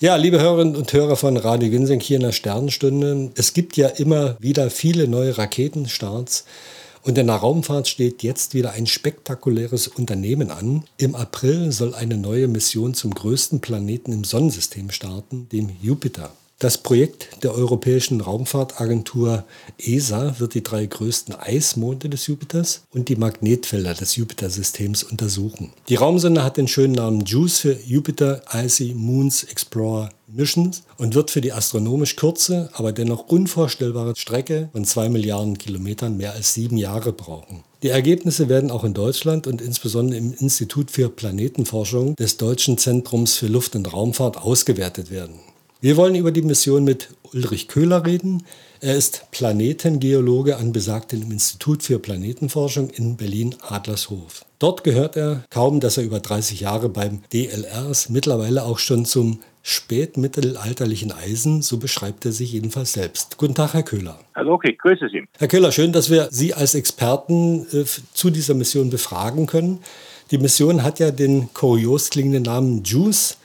Ja, liebe Hörerinnen und Hörer von Radio Ginseng hier in der Sternenstunde. Es gibt ja immer wieder viele neue Raketenstarts. Und in der Raumfahrt steht jetzt wieder ein spektakuläres Unternehmen an. Im April soll eine neue Mission zum größten Planeten im Sonnensystem starten, dem Jupiter. Das Projekt der Europäischen Raumfahrtagentur ESA wird die drei größten Eismonde des Jupiters und die Magnetfelder des Jupiter-Systems untersuchen. Die Raumsonde hat den schönen Namen JUICE für Jupiter Icy Moons Explorer Missions und wird für die astronomisch kurze, aber dennoch unvorstellbare Strecke von zwei Milliarden Kilometern mehr als sieben Jahre brauchen. Die Ergebnisse werden auch in Deutschland und insbesondere im Institut für Planetenforschung des Deutschen Zentrums für Luft- und Raumfahrt ausgewertet werden. Wir wollen über die Mission mit Ulrich Köhler reden. Er ist Planetengeologe an besagtem Institut für Planetenforschung in Berlin-Adlershof. Dort gehört er, kaum dass er über 30 Jahre beim DLR ist, mittlerweile auch schon zum spätmittelalterlichen Eisen, so beschreibt er sich jedenfalls selbst. Guten Tag, Herr Köhler. Hallo, okay, grüße Sie. Herr Köhler, schön, dass wir Sie als Experten äh, zu dieser Mission befragen können. Die Mission hat ja den kurios klingenden Namen JUICE.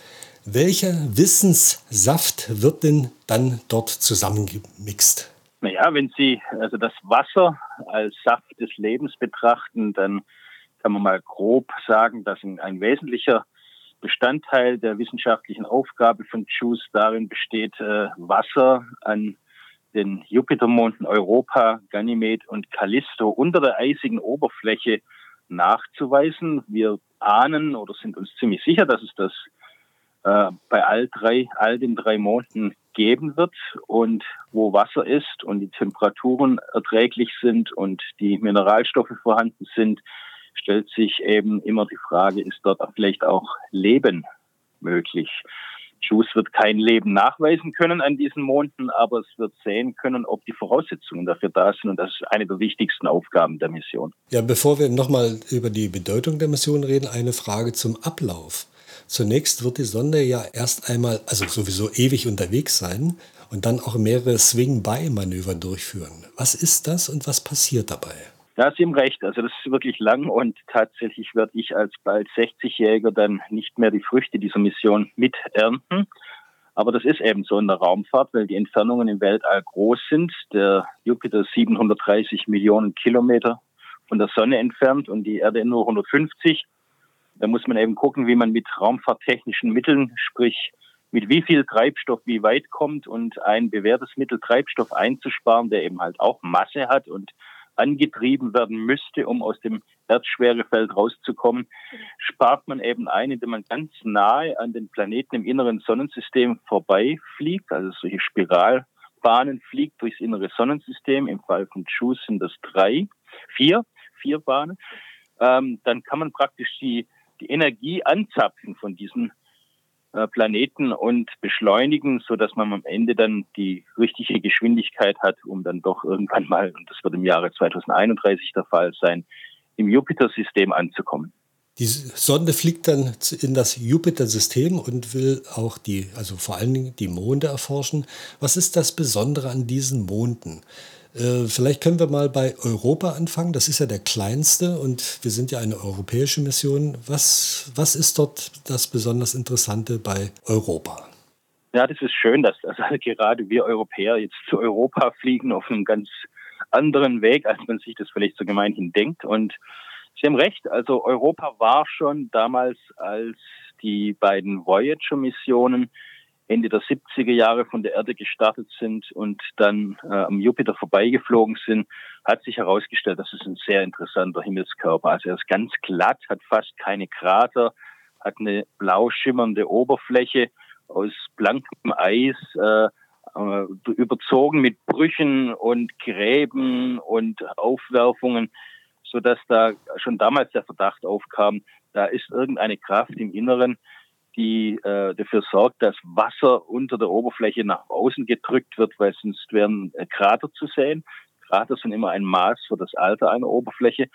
Welcher Wissenssaft wird denn dann dort zusammengemixt? Naja, wenn Sie also das Wasser als Saft des Lebens betrachten, dann kann man mal grob sagen, dass ein, wesentlicher Bestandteil der wissenschaftlichen Aufgabe von JUICE darin besteht, äh, Wasser an den Jupitermonden Europa, Ganymed und Callisto unter der eisigen Oberfläche nachzuweisen. Wir ahnen oder sind uns ziemlich sicher, dass es das äh, bei all drei, all den drei Monden geben wird und wo Wasser ist und die Temperaturen erträglich sind und die Mineralstoffe vorhanden sind, stellt sich eben immer die Frage, ist dort vielleicht auch Leben möglich? JUICE wird kein Leben nachweisen können an diesen Monden, aber es wird sehen können, ob die Voraussetzungen dafür da sind. Und das ist eine der wichtigsten Aufgaben der Mission. Ja, bevor wir nochmal über die Bedeutung der Mission reden, eine Frage zum Ablauf. Zunächst wird die Sonde ja erst einmal, also sowieso ewig unterwegs sein und dann auch mehrere Swing-by-Manöver durchführen. Was ist das und was passiert dabei? Da ist ihm recht. Also das ist wirklich lang und tatsächlich werde ich als bald 60-Jähriger dann nicht mehr die Früchte dieser Mission miternten. Aber das ist eben so in der Raumfahrt, weil die Entfernungen im Weltall groß sind. Der Jupiter ist 730 Millionen Kilometer von der Sonne entfernt und die Erde nur 150. Da muss man eben gucken, wie man mit raumfahrttechnischen Mitteln, sprich mit wie viel Treibstoff wie weit kommt und ein bewährtes Mittel Treibstoff einzusparen, der eben halt auch Masse hat und angetrieben werden müsste, um aus dem Erdschwerefeld rauszukommen, spart man eben ein, indem man ganz nahe an den Planeten im inneren Sonnensystem vorbeifliegt, also solche Spiralbahnen fliegt durchs innere Sonnensystem. Im Fall von JUICE sind das drei, vier, vier Bahnen. Ähm, dann kann man praktisch die die Energie anzapfen von diesen äh, Planeten und beschleunigen, so dass man am Ende dann die richtige Geschwindigkeit hat, um dann doch irgendwann mal, und das wird im Jahre 2031 der Fall sein, im Jupiter-System anzukommen. Die Sonde fliegt dann in das Jupiter-System und will auch die, also vor allen Dingen die Monde erforschen. Was ist das Besondere an diesen Monden? Äh, vielleicht können wir mal bei Europa anfangen. Das ist ja der kleinste und wir sind ja eine europäische Mission. Was, was ist dort das besonders Interessante bei Europa? Ja, das ist schön, dass also gerade wir Europäer jetzt zu Europa fliegen auf einem ganz anderen Weg, als man sich das vielleicht so gemeinhin denkt. Und Sie haben recht, also Europa war schon damals, als die beiden Voyager-Missionen Ende der 70er Jahre von der Erde gestartet sind und dann äh, am Jupiter vorbeigeflogen sind, hat sich herausgestellt, das ist ein sehr interessanter Himmelskörper. Also er ist ganz glatt, hat fast keine Krater, hat eine blau schimmernde Oberfläche aus blankem Eis, äh, äh, überzogen mit Brüchen und Gräben und Aufwerfungen, so dass da schon damals der Verdacht aufkam, da ist irgendeine Kraft im Inneren, die äh, dafür sorgt, dass Wasser unter der Oberfläche nach außen gedrückt wird, weil sonst wären äh, Krater zu sehen. Krater sind immer ein Maß für das Alter einer Oberfläche.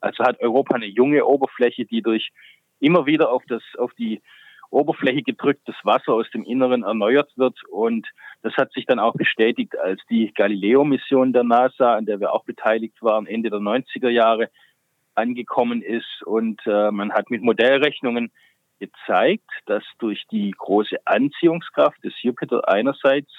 Also hat Europa eine junge Oberfläche, die durch immer wieder auf das auf die Oberfläche gedrücktes Wasser aus dem Inneren erneuert wird. Und das hat sich dann auch bestätigt, als die Galileo-Mission der NASA, an der wir auch beteiligt waren, Ende der 90er Jahre angekommen ist. Und äh, man hat mit Modellrechnungen gezeigt, dass durch die große Anziehungskraft des Jupiter einerseits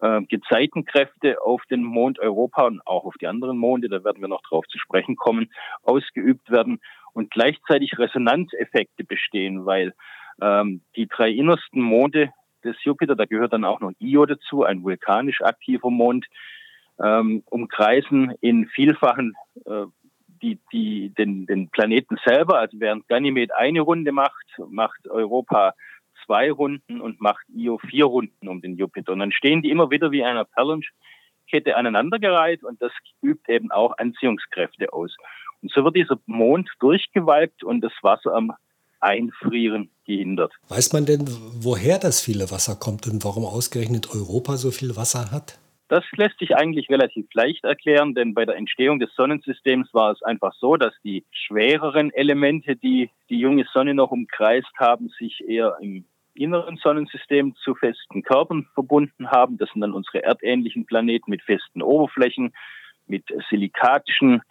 äh, Gezeitenkräfte auf den Mond Europa und auch auf die anderen Monde, da werden wir noch drauf zu sprechen kommen, ausgeübt werden und gleichzeitig Resonanzeffekte bestehen, weil ähm, die drei innersten Monde des Jupiter, da gehört dann auch noch Io dazu, ein vulkanisch aktiver Mond, ähm, umkreisen in vielfachen äh, die, die, den, den Planeten selber. Also während Ganymed eine Runde macht, macht Europa zwei Runden und macht Io vier Runden um den Jupiter. Und dann stehen die immer wieder wie eine Perlenkette aneinandergereiht und das übt eben auch Anziehungskräfte aus. Und so wird dieser Mond durchgewalkt und das Wasser am Einfrieren gehindert. Weiß man denn, woher das viele Wasser kommt und warum ausgerechnet Europa so viel Wasser hat? Das lässt sich eigentlich relativ leicht erklären, denn bei der Entstehung des Sonnensystems war es einfach so, dass die schwereren Elemente, die die junge Sonne noch umkreist haben, sich eher im inneren Sonnensystem zu festen Körpern verbunden haben. Das sind dann unsere erdähnlichen Planeten mit festen Oberflächen, mit silikatischen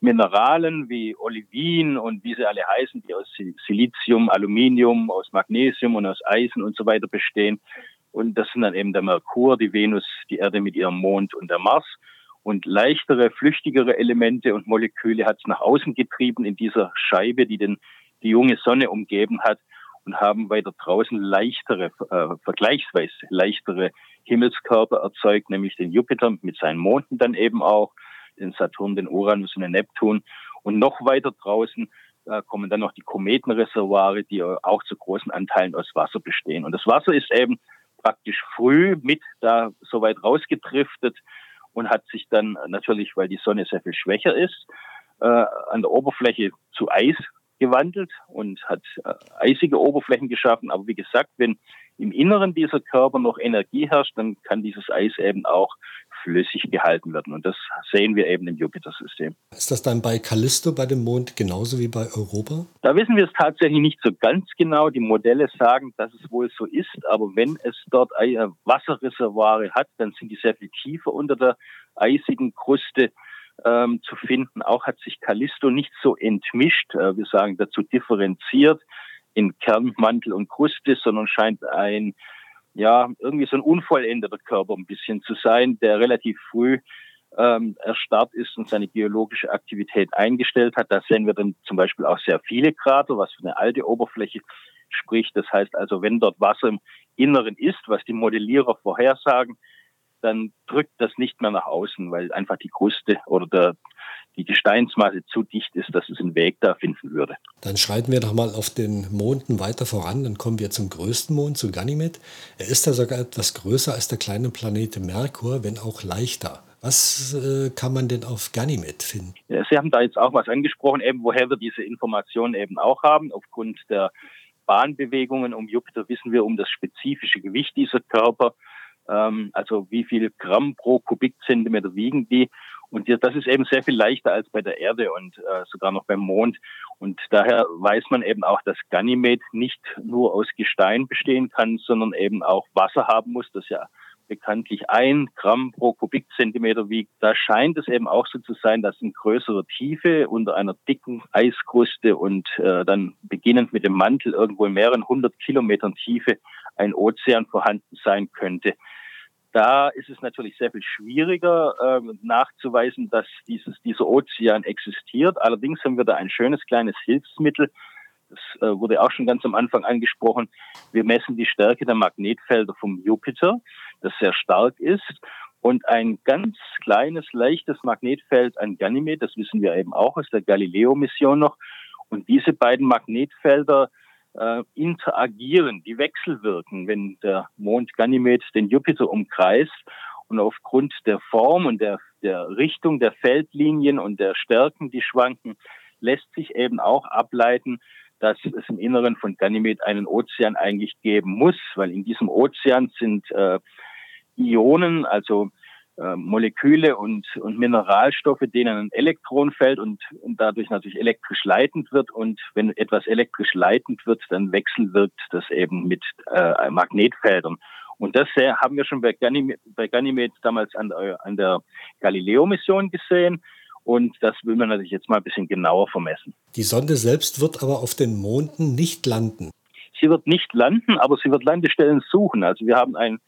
Mineralen wie Olivin und wie sie alle heißen, die aus Silizium, Aluminium, aus Magnesium und aus Eisen und so weiter bestehen. Und das sind dann eben der Merkur, die Venus, die Erde mit ihrem Mond und der Mars. Und leichtere, flüchtigere Elemente und Moleküle hat es nach außen getrieben in dieser Scheibe, die den, die junge Sonne umgeben hat und haben weiter draußen leichtere, äh, vergleichsweise leichtere Himmelskörper erzeugt, nämlich den Jupiter mit seinen Monden dann eben auch, den Saturn, den Uranus und den Neptun. Und noch weiter draußen äh, kommen dann noch die Kometenreservoire, die auch zu großen Anteilen aus Wasser bestehen. Und das Wasser ist eben praktisch früh mit da so weit rausgedriftet und hat sich dann natürlich, weil die Sonne sehr viel schwächer ist, äh, an der Oberfläche zu Eis gewandelt und hat äh, eisige Oberflächen geschaffen. Aber wie gesagt, wenn im Inneren dieser Körper noch Energie herrscht, dann kann dieses Eis eben auch flüssig gehalten werden. Und das sehen wir eben im Jupiter-System. Ist das dann bei Callisto, bei dem Mond, genauso wie bei Europa? Da wissen wir es tatsächlich nicht so ganz genau. Die Modelle sagen, dass es wohl so ist. Aber wenn es dort Wasserreservoire hat, dann sind die sehr viel tiefer unter der eisigen Kruste ähm, zu finden. Auch hat sich Callisto nicht so entmischt, äh, wir sagen dazu differenziert in Kernmantel und Kruste, sondern scheint ein ja, irgendwie so ein unvollendeter Körper ein bisschen zu sein, der relativ früh ähm, erstarrt ist und seine geologische Aktivität eingestellt hat. Da sehen wir dann zum Beispiel auch sehr viele Krater, was für eine alte Oberfläche spricht. Das heißt also, wenn dort Wasser im Inneren ist, was die Modellierer vorhersagen, dann drückt das nicht mehr nach außen, weil einfach die Kruste oder der, die Gesteinsmasse zu dicht ist, dass es einen Weg da finden würde. Dann schreiten wir doch mal auf den Monden weiter voran. Dann kommen wir zum größten Mond, zu Ganymed. Er ist ja sogar etwas größer als der kleine Planet Merkur, wenn auch leichter. Was äh, kann man denn auf Ganymed finden? Ja, Sie haben da jetzt auch was angesprochen, eben woher wir diese Informationen eben auch haben. Aufgrund der Bahnbewegungen um Jupiter wissen wir um das spezifische Gewicht dieser Körper ähm, also wie viel Gramm pro Kubikzentimeter wiegen die. Und das ist eben sehr viel leichter als bei der Erde und äh, sogar noch beim Mond. Und daher weiß man eben auch, dass Ganymed nicht nur aus Gestein bestehen kann, sondern eben auch Wasser haben muss, das ja bekanntlich ein Gramm pro Kubikzentimeter wiegt. Da scheint es eben auch so zu sein, dass in größerer Tiefe unter einer dicken Eiskruste und äh, dann beginnend mit dem Mantel irgendwo in mehreren hundert Kilometern Tiefe ein Ozean vorhanden sein könnte. Da ist es natürlich sehr viel schwieriger äh, nachzuweisen, dass dieses, dieser Ozean existiert. Allerdings haben wir da ein schönes kleines Hilfsmittel. Das äh, wurde auch schon ganz am Anfang angesprochen. Wir messen die Stärke der Magnetfelder vom Jupiter, das sehr stark ist. Und ein ganz kleines, leichtes Magnetfeld an Ganymed, das wissen wir eben auch aus der Galileo-Mission noch. Und diese beiden Magnetfelder äh, interagieren, die wechselwirken, wenn der Mond Ganymed den Jupiter umkreist. Und aufgrund der Form und der, der Richtung der Feldlinien und der Stärken, die schwanken, lässt sich eben auch ableiten, dass es im Inneren von Ganymed einen Ozean eigentlich geben muss, weil in diesem Ozean sind äh, Ionen, also äh, Moleküle und, und Mineralstoffe, denen ein Elektronenfeld und, und dadurch natürlich elektrisch leitend wird. Und wenn etwas elektrisch leitend wird, dann wechselwirkt das eben mit äh, Magnetfeldern. Und das äh, haben wir schon bei Ganymed, bei Ganymed damals an, an der Galileo-Mission gesehen. Und das will man natürlich jetzt mal ein bisschen genauer vermessen. Die Sonde selbst wird aber auf den Monden nicht landen. Sie wird nicht landen, aber sie wird Landestellen suchen. Also wir haben ein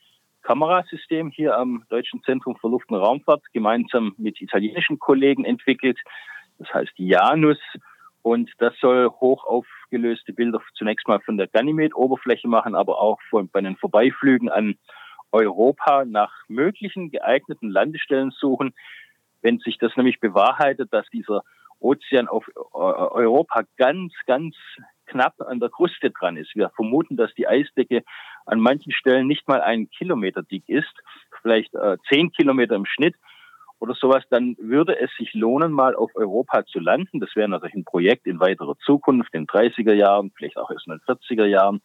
Kamerasystem hier am Deutschen Zentrum für Luft- und Raumfahrt gemeinsam mit italienischen Kollegen entwickelt. Das heißt Janus. Und das soll hoch aufgelöste Bilder zunächst mal von der Ganymed-Oberfläche machen, aber auch von, bei den Vorbeiflügen an Europa nach möglichen geeigneten Landestellen suchen. Wenn sich das nämlich bewahrheitet, dass dieser Ozean auf äh, Europa ganz, ganz knapp an der Kruste dran ist. Wir vermuten, dass die Eisdecke an manchen Stellen nicht mal einen Kilometer dick ist, vielleicht äh, zehn Kilometer im Schnitt oder sowas, dann würde es sich lohnen, mal auf Europa zu landen. Das wäre natürlich ein Projekt in weiterer Zukunft, in 30er Jahren, vielleicht auch erst in den 40er Jahren,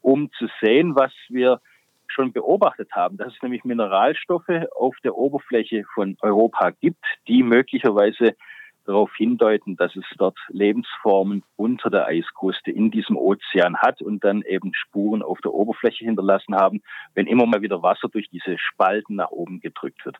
um zu sehen, was wir schon beobachtet haben, dass es nämlich Mineralstoffe auf der Oberfläche von Europa gibt, die möglicherweise darauf hindeuten, dass es dort Lebensformen unter der Eiskruste in diesem Ozean hat und dann eben Spuren auf der Oberfläche hinterlassen haben, wenn immer mal wieder Wasser durch diese Spalten nach oben gedrückt wird.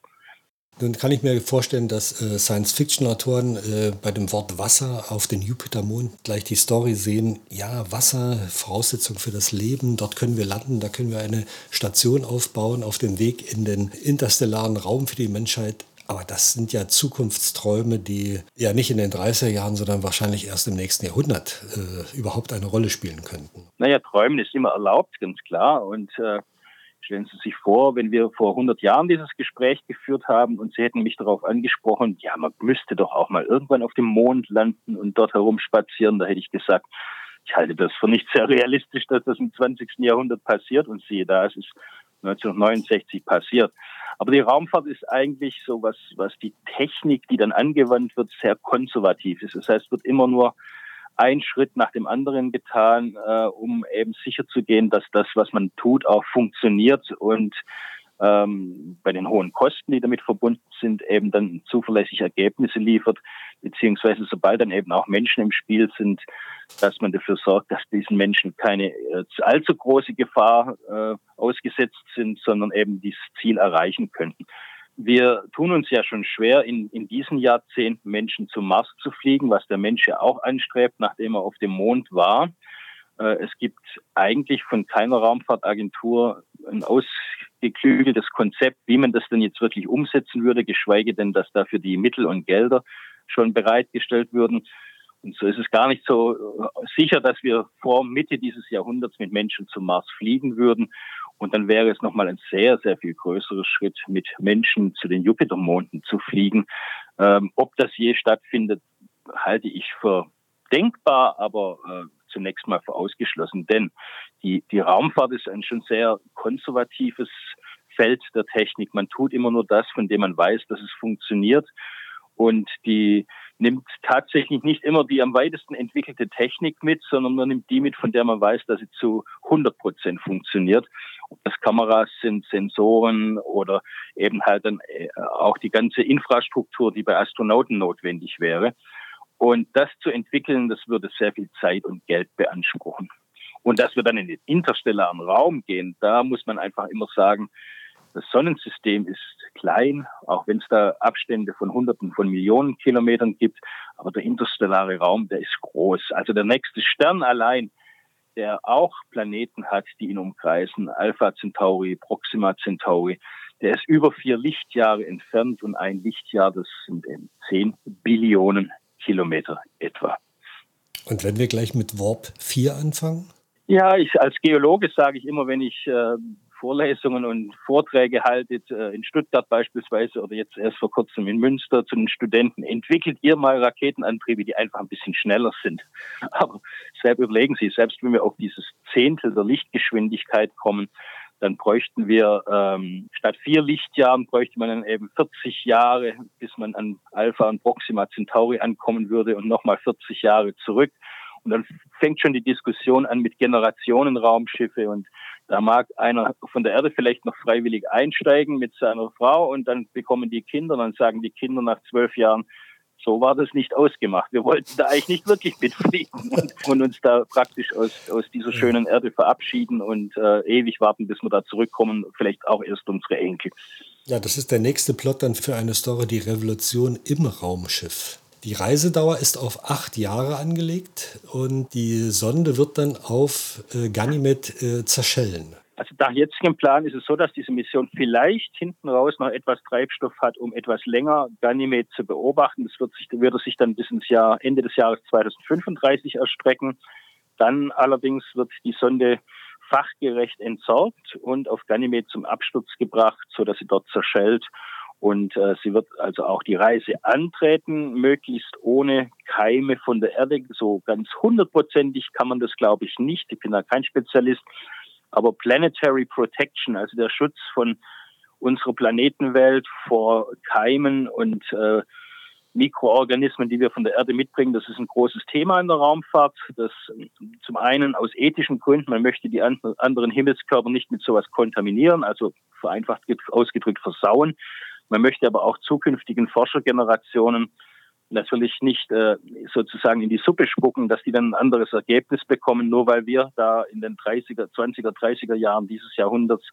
Nun kann ich mir vorstellen, dass äh, Science-Fiction-Autoren äh, bei dem Wort Wasser auf den Jupitermond gleich die Story sehen, ja, Wasser, Voraussetzung für das Leben, dort können wir landen, da können wir eine Station aufbauen auf dem Weg in den interstellaren Raum für die Menschheit. Aber das sind ja Zukunftsträume, die ja nicht in den 30er Jahren, sondern wahrscheinlich erst im nächsten Jahrhundert äh, überhaupt eine Rolle spielen könnten. Naja, Träumen ist immer erlaubt, ganz klar. Und äh, Stellen Sie sich vor, wenn wir vor 100 Jahren dieses Gespräch geführt haben und Sie hätten mich darauf angesprochen, ja, man müsste doch auch mal irgendwann auf dem Mond landen und dort herumspazieren, da hätte ich gesagt, ich halte das für nicht sehr realistisch, dass das im 20. Jahrhundert passiert und siehe da, es ist 1969 passiert. Aber die Raumfahrt ist eigentlich so was, was die Technik, die dann angewandt wird, sehr konservativ ist. Das heißt, wird immer nur ein Schritt nach dem anderen getan, äh, um eben sicherzugehen, dass das, was man tut, auch funktioniert und ähm, bei den hohen Kosten, die damit verbunden sind, eben dann zuverlässige Ergebnisse liefert, beziehungsweise sobald dann eben auch Menschen im Spiel sind, dass man dafür sorgt, dass diesen Menschen keine äh, allzu große Gefahr äh, ausgesetzt sind, sondern eben dieses Ziel erreichen könnten. Wir tun uns ja schon schwer, in, in diesen Jahrzehnten Menschen zum Mars zu fliegen, was der Mensch ja auch anstrebt, nachdem er auf dem Mond war. Äh, es gibt eigentlich von keiner Raumfahrtagentur ein ausgeklügeltes Konzept, wie man das denn jetzt wirklich umsetzen würde, geschweige denn, dass dafür die Mittel und Gelder schon bereitgestellt würden. Und so ist es gar nicht so äh, sicher, dass wir vor Mitte dieses Jahrhunderts mit Menschen zum Mars fliegen würden. Und dann wäre es nochmal ein sehr, sehr viel größerer Schritt, mit Menschen zu den Jupitermonden zu fliegen. Ähm, ob das je stattfindet, halte ich für denkbar, aber äh, zunächst mal für ausgeschlossen. Denn die, die Raumfahrt ist ein schon sehr konservatives Feld der Technik. Man tut immer nur das, von dem man weiß, dass es funktioniert. Und die nimmt tatsächlich nicht immer die am weitesten entwickelte Technik mit, sondern man nimmt die mit, von der man weiß, dass sie zu 100 Prozent funktioniert. Ob das Kameras sind, Sensoren oder eben halt dann äh, auch die ganze Infrastruktur, die bei Astronauten notwendig wäre. Und das zu entwickeln, das würde sehr viel Zeit und Geld beanspruchen. Und dass wir dann in den interstellaren Raum gehen, da muss man einfach immer sagen, das Sonnensystem ist klein, auch wenn es da Abstände von Hunderten von Millionen Kilometern gibt. Aber der interstellare Raum, der ist groß. Also der nächste Stern allein, der auch Planeten hat, die ihn umkreisen, Alpha Centauri, Proxima Centauri, der ist über vier Lichtjahre entfernt und ein Lichtjahr, das sind eben zehn Billionen Kilometer etwa. Und wenn wir gleich mit Warp 4 anfangen? Ja, ich als Geologe sage ich immer, wenn ich äh, Vorlesungen und Vorträge haltet, äh, in Stuttgart beispielsweise oder jetzt erst vor kurzem in Münster zu den Studenten, entwickelt ihr mal Raketenantriebe, die einfach ein bisschen schneller sind. Aber selbst überlegen Sie, selbst wenn wir auf dieses Zehntel der Lichtgeschwindigkeit kommen, dann bräuchten wir ähm, statt vier Lichtjahren bräuchte man dann eben 40 Jahre, bis man an Alpha und Proxima Centauri ankommen würde und nochmal 40 Jahre zurück. Und dann fängt schon die Diskussion an mit Generationenraumschiffe und da mag einer von der Erde vielleicht noch freiwillig einsteigen mit seiner Frau und dann bekommen die Kinder, dann sagen die Kinder nach zwölf Jahren, so war das nicht ausgemacht. Wir wollten da eigentlich nicht wirklich mitfliegen und, und uns da praktisch aus, aus dieser schönen Erde verabschieden und äh, ewig warten, bis wir da zurückkommen, vielleicht auch erst unsere Enkel. Ja, das ist der nächste Plot dann für eine Story, die Revolution im Raumschiff. Die Reisedauer ist auf acht Jahre angelegt und die Sonde wird dann auf äh, Ganymed äh, zerschellen. Also nach jetzigem Plan ist es so, dass diese Mission vielleicht hinten raus noch etwas Treibstoff hat, um etwas länger Ganymed zu beobachten. Das wird sich, würde sich dann bis ins Jahr, Ende des Jahres 2035 erstrecken. Dann allerdings wird die Sonde fachgerecht entsorgt und auf Ganymed zum Absturz gebracht, sodass sie dort zerschellt. Und äh, sie wird also auch die Reise antreten, möglichst ohne Keime von der Erde. So ganz hundertprozentig kann man das, glaube ich, nicht. Ich bin da kein Spezialist. Aber Planetary Protection, also der Schutz von unserer Planetenwelt vor Keimen und äh, Mikroorganismen, die wir von der Erde mitbringen, das ist ein großes Thema in der Raumfahrt. Das zum einen aus ethischen Gründen, man möchte die anderen Himmelskörper nicht mit sowas kontaminieren, also vereinfacht ausgedrückt versauen. Man möchte aber auch zukünftigen Forschergenerationen natürlich nicht äh, sozusagen in die Suppe spucken, dass die dann ein anderes Ergebnis bekommen, nur weil wir da in den 30er, 20er, 30er Jahren dieses Jahrhunderts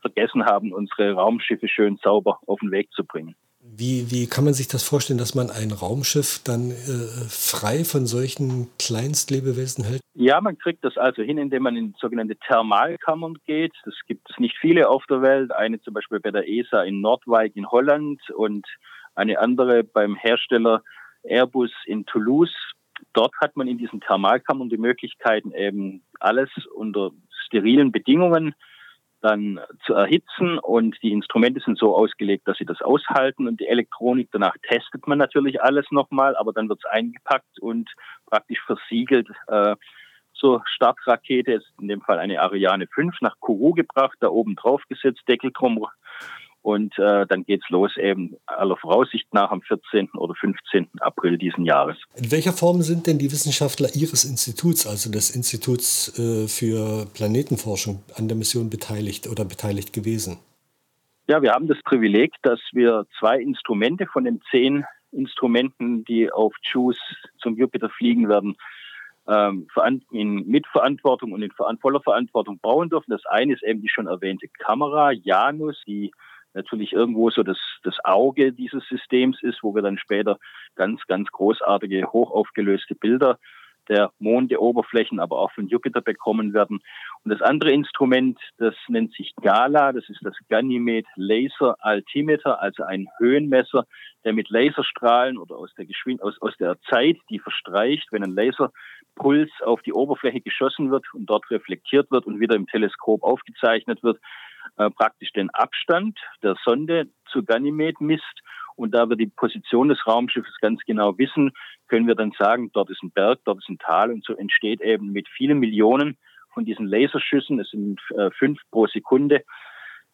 vergessen haben, unsere Raumschiffe schön sauber auf den Weg zu bringen. Wie, wie kann man sich das vorstellen, dass man ein Raumschiff dann äh, frei von solchen Kleinstlebewesen hält? Ja, man kriegt das also hin, indem man in sogenannte Thermalkammern geht. Das gibt es nicht viele auf der Welt. Eine zum Beispiel bei der ESA in Nordwijk in Holland und eine andere beim Hersteller Airbus in Toulouse. Dort hat man in diesen Thermalkammern die Möglichkeiten, eben alles unter sterilen Bedingungen dann zu erhitzen. Und die Instrumente sind so ausgelegt, dass sie das aushalten. Und die Elektronik, danach testet man natürlich alles nochmal, aber dann wird es eingepackt und praktisch versiegelt äh, zur Startrakete, ist in dem Fall eine Ariane 5, nach Kourou gebracht, da oben drauf gesetzt, Deckel drum und äh, dann geht's los eben aller Voraussicht nach am 14. oder 15. April diesen Jahres. In welcher Form sind denn die Wissenschaftler Ihres Instituts, also des Instituts äh, für Planetenforschung, an der Mission beteiligt oder beteiligt gewesen? Ja, wir haben das Privileg, dass wir zwei Instrumente von den zehn Instrumenten, die auf JUICE zum Jupiter fliegen werden, ähm, in Mitverantwortung und in voller Verantwortung bauen dürfen. Das eine ist eben die schon erwähnte Kamera Janus, die natürlich irgendwo so das, das Auge dieses Systems ist, wo wir dann später ganz, ganz großartige, hochaufgelöste Bilder der Mondeoberflächen, aber auch von Jupiter bekommen werden. Und das andere Instrument, das nennt sich GALA, das ist das Ganymed Laser Altimeter, also ein Höhenmesser, der mit Laserstrahlen oder aus der Geschwind aus, aus der Zeit, die verstreicht, wenn ein Laserpuls auf die Oberfläche geschossen wird und dort reflektiert wird und wieder im Teleskop aufgezeichnet wird, äh, praktisch den Abstand der Sonde zu Ganymed misst. Und da wir die Position des Raumschiffes ganz genau wissen, können wir dann sagen, dort ist ein Berg, dort ist ein Tal und so entsteht eben mit vielen Millionen von diesen Laserschüssen, es sind äh, fünf pro Sekunde,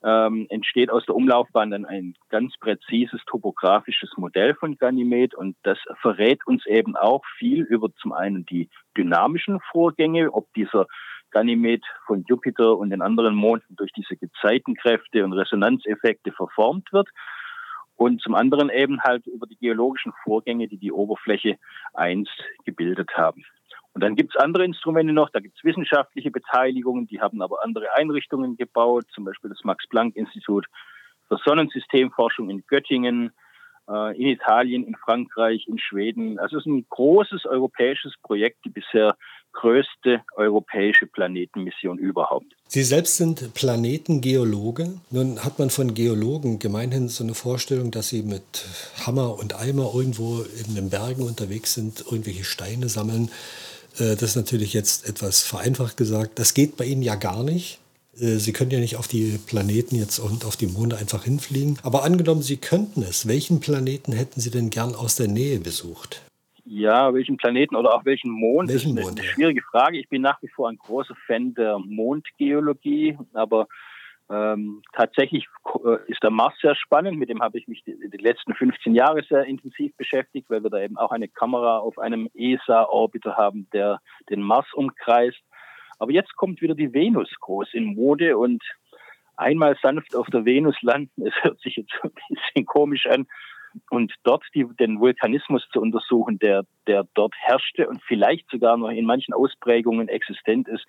ähm, entsteht aus der Umlaufbahn dann ein ganz präzises topografisches Modell von Ganymed und das verrät uns eben auch viel über zum einen die dynamischen Vorgänge, ob dieser Ganymed von Jupiter und den anderen Monden durch diese Gezeitenkräfte und Resonanzeffekte verformt wird. Und zum anderen eben halt über die geologischen Vorgänge, die die Oberfläche einst gebildet haben. Und dann gibt es andere Instrumente noch, da gibt es wissenschaftliche Beteiligungen, die haben aber andere Einrichtungen gebaut, zum Beispiel das Max-Planck-Institut für Sonnensystemforschung in Göttingen, in Italien, in Frankreich, in Schweden. Also es ist ein großes europäisches Projekt, die bisher größte europäische Planetenmission überhaupt. Sie selbst sind Planetengeologe. Nun hat man von Geologen gemeinhin so eine Vorstellung, dass sie mit Hammer und Eimer irgendwo in den Bergen unterwegs sind, irgendwelche Steine sammeln. Äh, das ist natürlich jetzt etwas vereinfacht gesagt. Das geht bei Ihnen ja gar nicht. Äh, Sie können ja nicht auf die Planeten jetzt und auf die Monde einfach hinfliegen. Aber angenommen, Sie könnten es. Welchen Planeten hätten Sie denn gern aus der Nähe besucht? Ja, welchen Planeten oder auch welchen Mond? Welchen das ist eine, Mond, schwierige Frage. Ich bin nach wie vor ein großer Fan der Mondgeologie, aber ähm, tatsächlich äh, ist der Mars sehr spannend. Mit dem habe ich mich die, die, letzten 15 Jahre sehr intensiv beschäftigt, weil wir da eben auch eine Kamera auf einem ESA-Orbiter haben, der den Mars umkreist. Aber jetzt kommt wieder die Venus groß in Mode und einmal sanft auf der Venus landen, es hört sich jetzt ein bisschen komisch an, und dort die, den Vulkanismus zu untersuchen, der, der dort herrschte und vielleicht sogar noch in manchen Ausprägungen existent ist,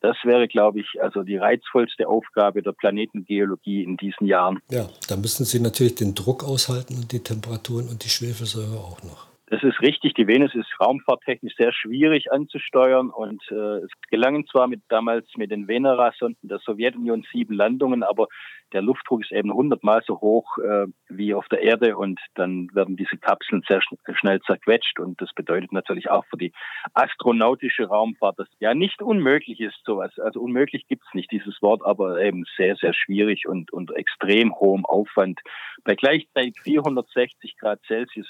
das wäre, glaube ich, also die reizvollste Aufgabe der Planetengeologie in diesen Jahren. Ja, da müssen Sie natürlich den Druck aushalten und die Temperaturen und die Schwefelsäure auch noch. Das ist richtig. Die Venus ist raumfahrttechnisch sehr schwierig anzusteuern und äh, es gelangen zwar mit damals mit den Venera-Sonden der Sowjetunion sieben Landungen, aber der Luftdruck ist eben hundertmal so hoch äh, wie auf der Erde und dann werden diese Kapseln sehr schn schnell zerquetscht und das bedeutet natürlich auch für die astronautische Raumfahrt, dass ja nicht unmöglich ist sowas. Also unmöglich gibt's nicht dieses Wort, aber eben sehr, sehr schwierig und unter extrem hohem Aufwand. Bei gleichzeitig 460 Grad Celsius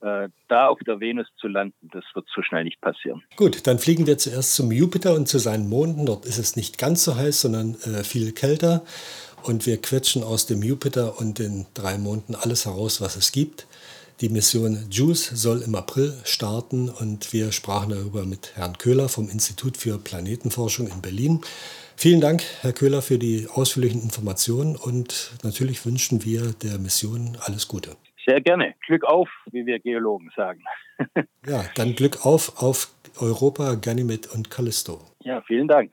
da auf der Venus zu landen, das wird so schnell nicht passieren. Gut, dann fliegen wir zuerst zum Jupiter und zu seinen Monden. Dort ist es nicht ganz so heiß, sondern äh, viel kälter. Und wir quetschen aus dem Jupiter und den drei Monden alles heraus, was es gibt. Die Mission JUICE soll im April starten und wir sprachen darüber mit Herrn Köhler vom Institut für Planetenforschung in Berlin. Vielen Dank, Herr Köhler, für die ausführlichen Informationen und natürlich wünschen wir der Mission alles Gute. Sehr gerne. Glück auf, wie wir Geologen sagen. ja, dann Glück auf auf Europa, Ganymed und Callisto. Ja, vielen Dank.